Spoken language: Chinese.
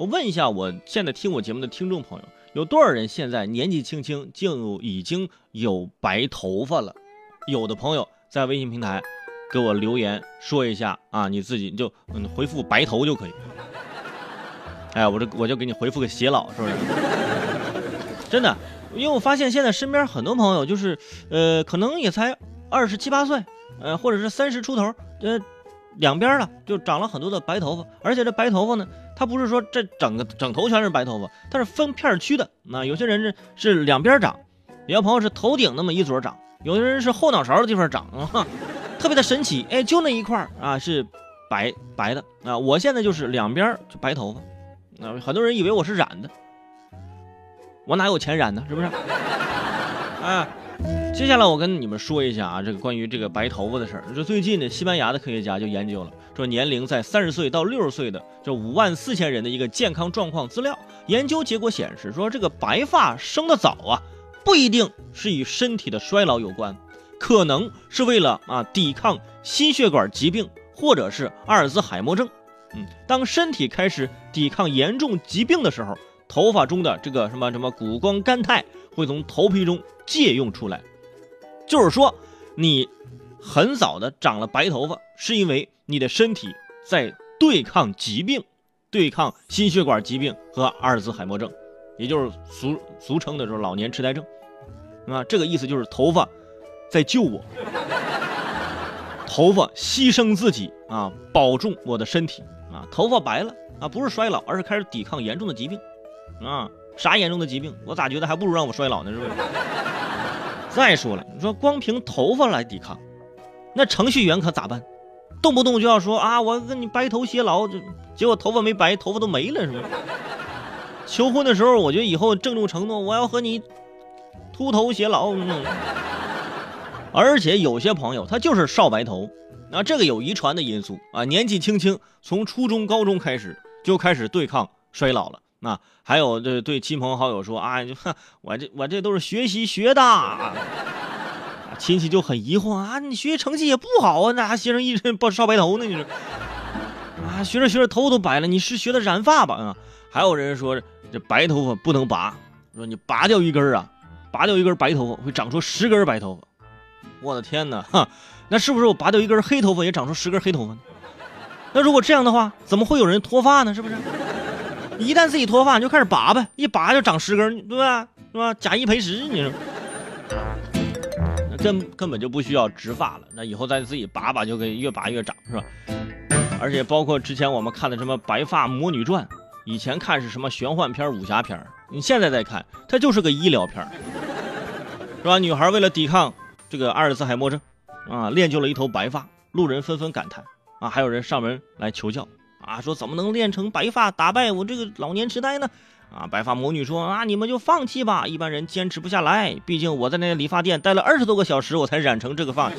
我问一下，我现在听我节目的听众朋友，有多少人现在年纪轻轻就已经有白头发了？有的朋友在微信平台给我留言说一下啊，你自己就嗯回复白头就可以。哎，我这我就给你回复个偕老，是不是？真的，因为我发现现在身边很多朋友就是呃，可能也才二十七八岁，呃，或者是三十出头，呃。两边了就长了很多的白头发，而且这白头发呢，它不是说这整个整头全是白头发，它是分片区的。那有些人是是两边长，有些朋友是头顶那么一撮长，有的人是后脑勺的地方长啊，特别的神奇。哎，就那一块啊是白白的啊，我现在就是两边就白头发，啊，很多人以为我是染的，我哪有钱染呢？是不是？啊。接下来我跟你们说一下啊，这个关于这个白头发的事儿。就最近呢，西班牙的科学家就研究了，说年龄在三十岁到六十岁的这五万四千人的一个健康状况资料。研究结果显示，说这个白发生的早啊，不一定是与身体的衰老有关，可能是为了啊抵抗心血管疾病或者是阿尔兹海默症。嗯，当身体开始抵抗严重疾病的时候，头发中的这个什么什么谷胱甘肽会从头皮中借用出来。就是说，你很早的长了白头发，是因为你的身体在对抗疾病，对抗心血管疾病和阿尔兹海默症，也就是俗俗称的说老年痴呆症，啊，这个意思就是头发在救我，头发牺牲自己啊，保重我的身体。啊，头发白了啊，不是衰老，而是开始抵抗严重的疾病，啊，啥严重的疾病？我咋觉得还不如让我衰老呢？是不是？再说了，你说光凭头发来抵抗，那程序员可咋办？动不动就要说啊，我跟你白头偕老，就结果头发没白，头发都没了，是吧？求婚的时候，我觉得以后郑重承诺，我要和你秃头偕老。而且有些朋友他就是少白头，啊，这个有遗传的因素啊，年纪轻轻，从初中、高中开始就开始对抗衰老了。那还有这对亲朋好友说啊，就我这我这都是学习学的，亲戚就很疑惑啊，你学习成绩也不好啊，那还学生一身不少白头呢？你说啊，学着学着头都白了，你是学的染发吧？啊，还有人说这白头发不能拔，说你拔掉一根啊，拔掉一根白头发会长出十根白头发。我的天哪，哈，那是不是我拔掉一根黑头发也长出十根黑头发呢？那如果这样的话，怎么会有人脱发呢？是不是？一旦自己脱发，你就开始拔呗，一拔就长十根，对吧？是吧？假一赔十，你说，那根根本就不需要植发了，那以后再自己拔拔就可以越拔越长，是吧？而且包括之前我们看的什么《白发魔女传》，以前看是什么玄幻片、武侠片，你现在再看，它就是个医疗片，是吧？女孩为了抵抗这个阿尔兹海默症，啊，练就了一头白发，路人纷纷感叹，啊，还有人上门来求教。啊，说怎么能练成白发打败我这个老年痴呆呢？啊，白发魔女说啊，你们就放弃吧，一般人坚持不下来，毕竟我在那理发店待了二十多个小时，我才染成这个发。